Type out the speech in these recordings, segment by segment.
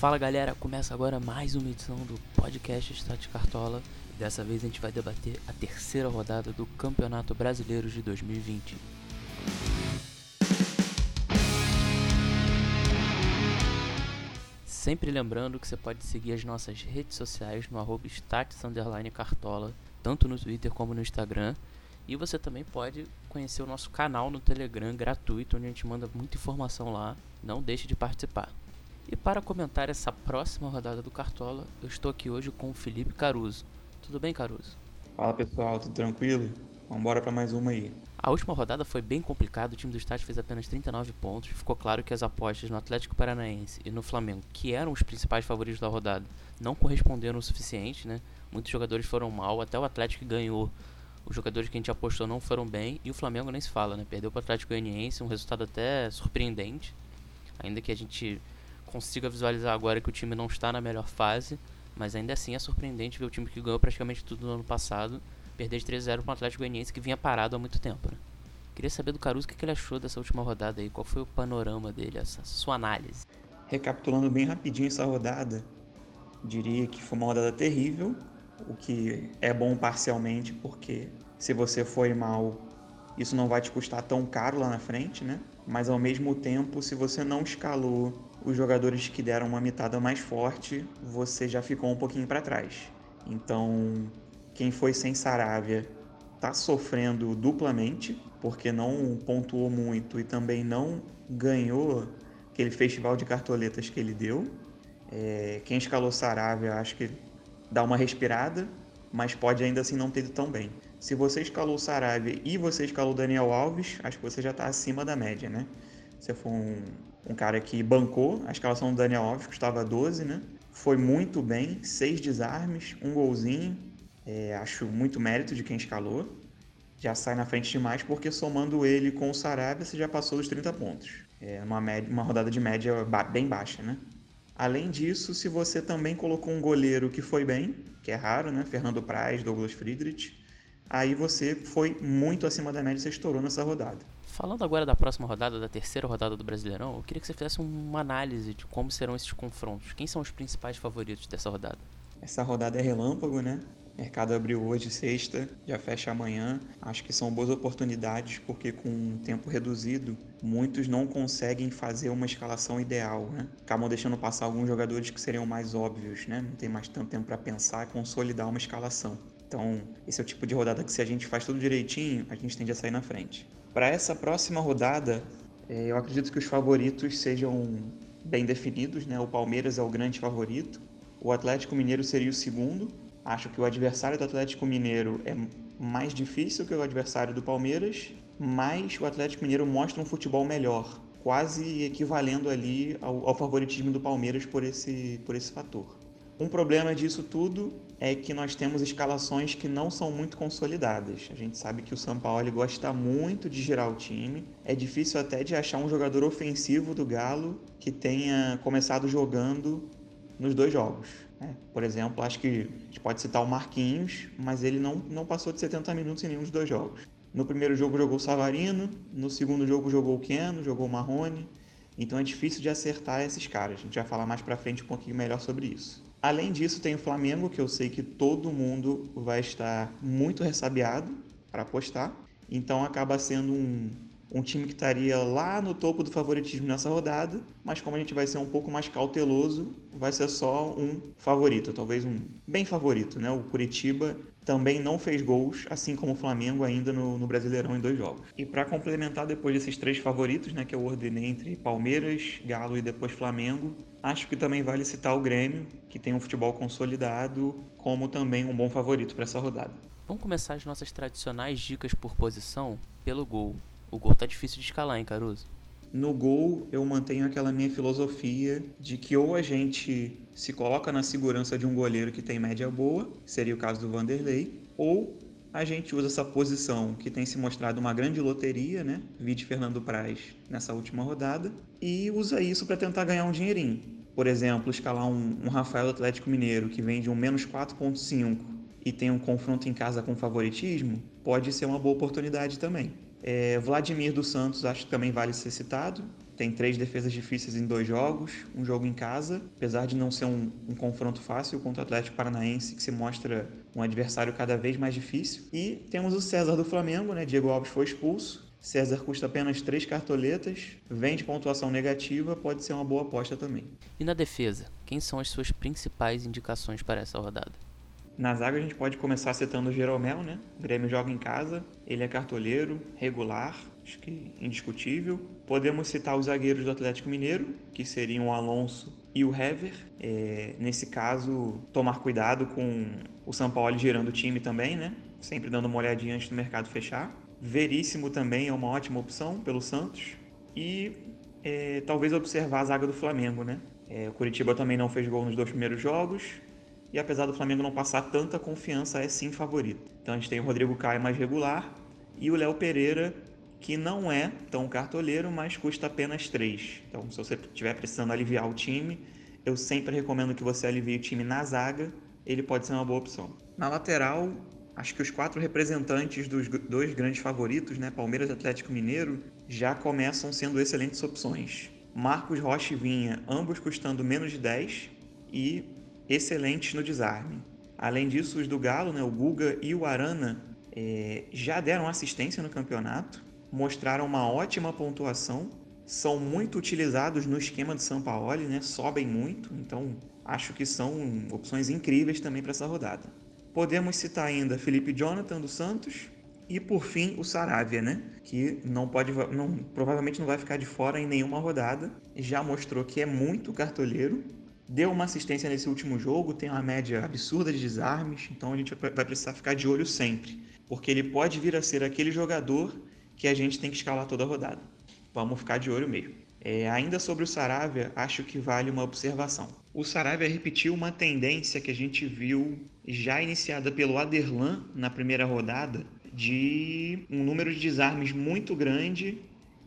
Fala galera, começa agora mais uma edição do podcast Estádio Cartola. Dessa vez a gente vai debater a terceira rodada do Campeonato Brasileiro de 2020. Sempre lembrando que você pode seguir as nossas redes sociais no arroba Cartola, tanto no Twitter como no Instagram. E você também pode conhecer o nosso canal no Telegram gratuito, onde a gente manda muita informação lá. Não deixe de participar. E para comentar essa próxima rodada do Cartola, eu estou aqui hoje com o Felipe Caruso. Tudo bem, Caruso? Fala pessoal, tudo tranquilo? Vamos embora para mais uma aí. A última rodada foi bem complicada, o time do estádio fez apenas 39 pontos. Ficou claro que as apostas no Atlético Paranaense e no Flamengo, que eram os principais favoritos da rodada, não corresponderam o suficiente, né? Muitos jogadores foram mal, até o Atlético ganhou. Os jogadores que a gente apostou não foram bem e o Flamengo nem se fala, né? Perdeu para o Atlético Goianiense, um resultado até surpreendente. Ainda que a gente consiga visualizar agora que o time não está na melhor fase, mas ainda assim é surpreendente ver o time que ganhou praticamente tudo no ano passado perder de 3-0 para o Atlético Goianiense que vinha parado há muito tempo. Né? Queria saber do Caruso o que ele achou dessa última rodada aí, qual foi o panorama dele, essa sua análise. Recapitulando bem rapidinho essa rodada, diria que foi uma rodada terrível, o que é bom parcialmente porque se você foi mal, isso não vai te custar tão caro lá na frente, né? Mas ao mesmo tempo, se você não escalou os jogadores que deram uma mitada mais forte, você já ficou um pouquinho para trás. Então, quem foi sem Saravia está sofrendo duplamente, porque não pontuou muito e também não ganhou aquele festival de cartoletas que ele deu. É, quem escalou Saravia, acho que dá uma respirada, mas pode ainda assim não ter ido tão bem. Se você escalou Saravia e você escalou Daniel Alves, acho que você já está acima da média, né? Você foi um, um cara que bancou a escalação do Daniel Alves, custava 12, né? Foi muito bem, seis desarmes, um golzinho. É, acho muito mérito de quem escalou. Já sai na frente demais, porque somando ele com o Sarabia, você já passou dos 30 pontos. É uma, média, uma rodada de média bem baixa, né? Além disso, se você também colocou um goleiro que foi bem, que é raro, né? Fernando Praz, Douglas Friedrich, aí você foi muito acima da média e você estourou nessa rodada. Falando agora da próxima rodada, da terceira rodada do Brasileirão, eu queria que você fizesse uma análise de como serão esses confrontos. Quem são os principais favoritos dessa rodada? Essa rodada é relâmpago, né? O mercado abriu hoje, sexta, já fecha amanhã. Acho que são boas oportunidades, porque com um tempo reduzido, muitos não conseguem fazer uma escalação ideal, né? Acabam deixando passar alguns jogadores que seriam mais óbvios, né? Não tem mais tanto tempo para pensar e consolidar uma escalação. Então, esse é o tipo de rodada que se a gente faz tudo direitinho, a gente tende a sair na frente. Para essa próxima rodada, é, eu acredito que os favoritos sejam bem definidos, né? O Palmeiras é o grande favorito, o Atlético Mineiro seria o segundo. Acho que o adversário do Atlético Mineiro é mais difícil que o adversário do Palmeiras, mas o Atlético Mineiro mostra um futebol melhor, quase equivalendo ali ao, ao favoritismo do Palmeiras por esse, por esse fator. Um problema disso tudo é que nós temos escalações que não são muito consolidadas. A gente sabe que o São Paulo gosta muito de girar o time. É difícil até de achar um jogador ofensivo do Galo que tenha começado jogando nos dois jogos. Né? Por exemplo, acho que a gente pode citar o Marquinhos, mas ele não, não passou de 70 minutos em nenhum dos dois jogos. No primeiro jogo jogou o Savarino, no segundo jogo jogou o Keno, jogou o Marrone. Então é difícil de acertar esses caras. A gente vai falar mais para frente um pouquinho melhor sobre isso. Além disso, tem o Flamengo, que eu sei que todo mundo vai estar muito ressabiado para apostar. Então acaba sendo um, um time que estaria lá no topo do favoritismo nessa rodada, mas como a gente vai ser um pouco mais cauteloso, vai ser só um favorito, talvez um bem favorito, né? O Curitiba também não fez gols, assim como o Flamengo ainda no, no Brasileirão em dois jogos. E para complementar depois desses três favoritos, né, que eu ordenei entre Palmeiras, Galo e depois Flamengo, acho que também vale citar o Grêmio, que tem um futebol consolidado, como também um bom favorito para essa rodada. Vamos começar as nossas tradicionais dicas por posição pelo gol. O gol tá difícil de escalar, hein, Caruso? No gol, eu mantenho aquela minha filosofia de que ou a gente se coloca na segurança de um goleiro que tem média boa, seria o caso do Vanderlei, ou a gente usa essa posição que tem se mostrado uma grande loteria, né? Vide Fernando Praz nessa última rodada, e usa isso para tentar ganhar um dinheirinho. Por exemplo, escalar um, um Rafael Atlético Mineiro que vem de um menos 4,5 e tem um confronto em casa com favoritismo, pode ser uma boa oportunidade também. É, Vladimir dos Santos acho que também vale ser citado. tem três defesas difíceis em dois jogos, um jogo em casa, apesar de não ser um, um confronto fácil contra o Atlético Paranaense, que se mostra um adversário cada vez mais difícil. E temos o César do Flamengo, né? Diego Alves foi expulso. César custa apenas três cartoletas, vem de pontuação negativa, pode ser uma boa aposta também. E na defesa, quem são as suas principais indicações para essa rodada? Na zaga a gente pode começar citando o Jeromel, né? O Grêmio joga em casa, ele é cartoleiro, regular, acho que indiscutível. Podemos citar os zagueiros do Atlético Mineiro, que seriam o Alonso e o Hever. É, nesse caso, tomar cuidado com o São Paulo girando o time também, né? Sempre dando uma olhadinha antes do mercado fechar. Veríssimo também é uma ótima opção pelo Santos. E é, talvez observar a zaga do Flamengo, né? É, o Curitiba também não fez gol nos dois primeiros jogos. E apesar do Flamengo não passar tanta confiança, é sim favorito. Então a gente tem o Rodrigo Caio mais regular e o Léo Pereira, que não é tão cartoleiro, mas custa apenas 3. Então, se você estiver precisando aliviar o time, eu sempre recomendo que você alivie o time na zaga, ele pode ser uma boa opção. Na lateral, acho que os quatro representantes dos dois grandes favoritos, né, Palmeiras e Atlético Mineiro, já começam sendo excelentes opções. Marcos Rocha e Vinha, ambos custando menos de 10 e excelentes no desarme. Além disso, os do Galo, né, o Guga e o Arana, é, já deram assistência no campeonato, mostraram uma ótima pontuação, são muito utilizados no esquema de São Paulo, né, sobem muito, então acho que são opções incríveis também para essa rodada. Podemos citar ainda Felipe Jonathan do Santos e por fim o Saravia, né? Que não pode, não, provavelmente não vai ficar de fora em nenhuma rodada. Já mostrou que é muito cartoleiro deu uma assistência nesse último jogo, tem uma média absurda de desarmes, então a gente vai precisar ficar de olho sempre, porque ele pode vir a ser aquele jogador que a gente tem que escalar toda a rodada. Vamos ficar de olho mesmo. É, ainda sobre o Saravia, acho que vale uma observação. O Saravia repetiu uma tendência que a gente viu já iniciada pelo Aderlan na primeira rodada, de um número de desarmes muito grande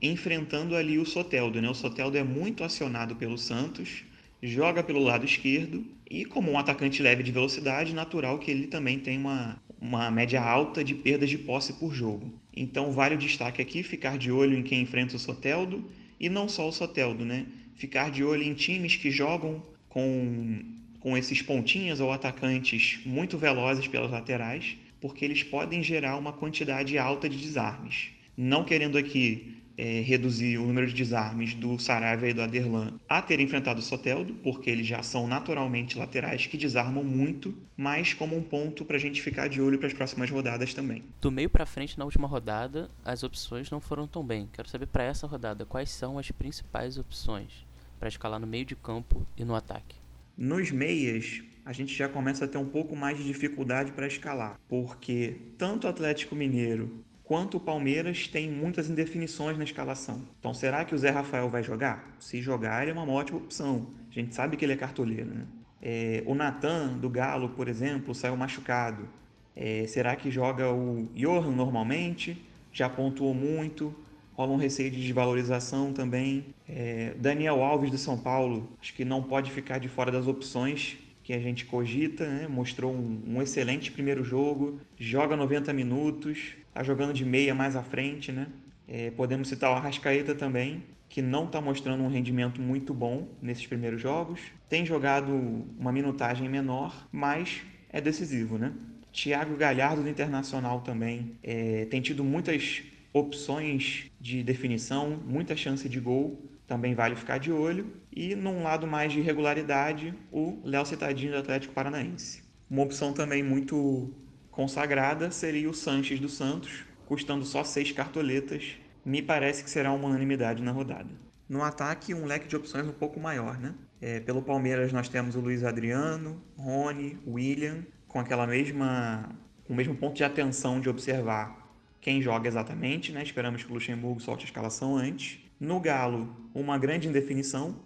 enfrentando ali o Soteldo. Né? O Soteldo é muito acionado pelo Santos, joga pelo lado esquerdo e, como um atacante leve de velocidade, natural que ele também tem uma, uma média alta de perdas de posse por jogo. Então, vale o destaque aqui ficar de olho em quem enfrenta o Soteldo e não só o Soteldo, né? Ficar de olho em times que jogam com, com esses pontinhas ou atacantes muito velozes pelas laterais, porque eles podem gerar uma quantidade alta de desarmes. Não querendo aqui é, reduzir o número de desarmes do Saravia e do Aderlan a ter enfrentado o Soteldo, porque eles já são naturalmente laterais que desarmam muito, mas como um ponto para a gente ficar de olho para as próximas rodadas também. Do meio para frente na última rodada, as opções não foram tão bem. Quero saber para essa rodada quais são as principais opções para escalar no meio de campo e no ataque. Nos meias, a gente já começa a ter um pouco mais de dificuldade para escalar, porque tanto o Atlético Mineiro quanto o Palmeiras tem muitas indefinições na escalação. Então, será que o Zé Rafael vai jogar? Se jogar, ele é uma ótima opção. A gente sabe que ele é cartoleiro, né? É, o Natan, do Galo, por exemplo, saiu machucado. É, será que joga o Johan normalmente? Já pontuou muito. Rola um receio de desvalorização também. É, Daniel Alves, do São Paulo, acho que não pode ficar de fora das opções que a gente cogita, né? mostrou um, um, excelente primeiro jogo, joga 90 minutos, está jogando de meia mais à frente, né? É, podemos citar o Arrascaeta também, que não está mostrando um rendimento muito bom nesses primeiros jogos. Tem jogado uma minutagem menor, mas é decisivo, né? Thiago Galhardo do Internacional também é, tem tido muitas opções de definição, muita chance de gol, também vale ficar de olho. E num lado mais de regularidade, o Léo Citadinho do Atlético Paranaense. Uma opção também muito consagrada seria o Sanches do Santos, custando só seis cartoletas. Me parece que será uma unanimidade na rodada. No ataque, um leque de opções um pouco maior, né? É, pelo Palmeiras nós temos o Luiz Adriano, Rony, William, com aquela mesma, o mesmo ponto de atenção de observar quem joga exatamente, né? Esperamos que o Luxemburgo solte a escalação antes. No Galo, uma grande indefinição.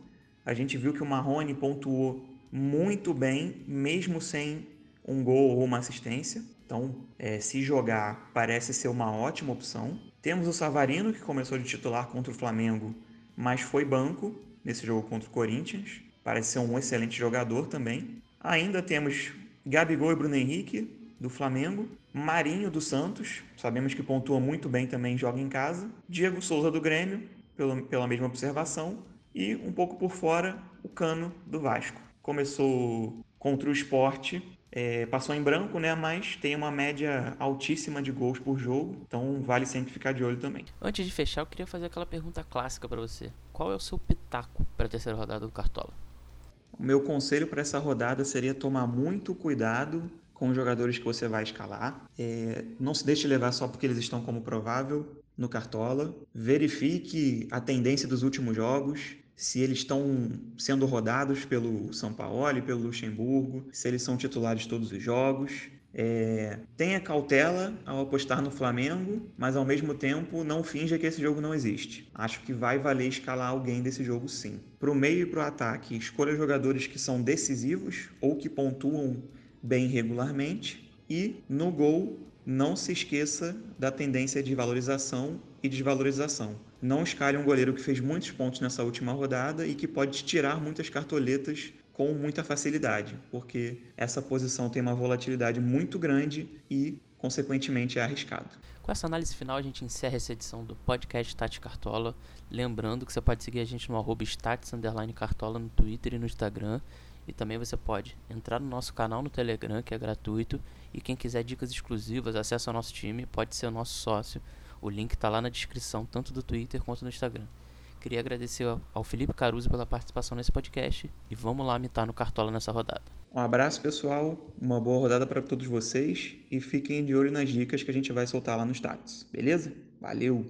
A gente viu que o Marrone pontuou muito bem, mesmo sem um gol ou uma assistência. Então, é, se jogar, parece ser uma ótima opção. Temos o Savarino, que começou de titular contra o Flamengo, mas foi banco nesse jogo contra o Corinthians. Parece ser um excelente jogador também. Ainda temos Gabigol e Bruno Henrique, do Flamengo. Marinho, do Santos. Sabemos que pontua muito bem também, joga em casa. Diego Souza, do Grêmio. pela, pela mesma observação, e um pouco por fora, o Cano do Vasco. Começou contra o esporte, é, passou em branco, né? Mas tem uma média altíssima de gols por jogo, então vale sempre ficar de olho também. Antes de fechar, eu queria fazer aquela pergunta clássica para você. Qual é o seu pitaco para a terceira rodada do Cartola? O meu conselho para essa rodada seria tomar muito cuidado com os jogadores que você vai escalar. É, não se deixe levar só porque eles estão como provável no Cartola. Verifique a tendência dos últimos jogos se eles estão sendo rodados pelo São Paulo e pelo Luxemburgo, se eles são titulares todos os jogos. É, tenha cautela ao apostar no Flamengo, mas ao mesmo tempo não finja que esse jogo não existe. Acho que vai valer escalar alguém desse jogo sim. Para o meio e para o ataque, escolha jogadores que são decisivos ou que pontuam bem regularmente. E no gol, não se esqueça da tendência de valorização e desvalorização. Não escalhe um goleiro que fez muitos pontos nessa última rodada e que pode tirar muitas cartoletas com muita facilidade, porque essa posição tem uma volatilidade muito grande e, consequentemente, é arriscado. Com essa análise final, a gente encerra essa edição do podcast Stats Cartola. Lembrando que você pode seguir a gente no arroba Cartola no Twitter e no Instagram. E também você pode entrar no nosso canal no Telegram, que é gratuito. E quem quiser dicas exclusivas, acesso ao nosso time, pode ser o nosso sócio. O link está lá na descrição, tanto do Twitter quanto do Instagram. Queria agradecer ao Felipe Caruso pela participação nesse podcast e vamos lá mitar no Cartola nessa rodada. Um abraço, pessoal. Uma boa rodada para todos vocês e fiquem de olho nas dicas que a gente vai soltar lá no status. Beleza? Valeu!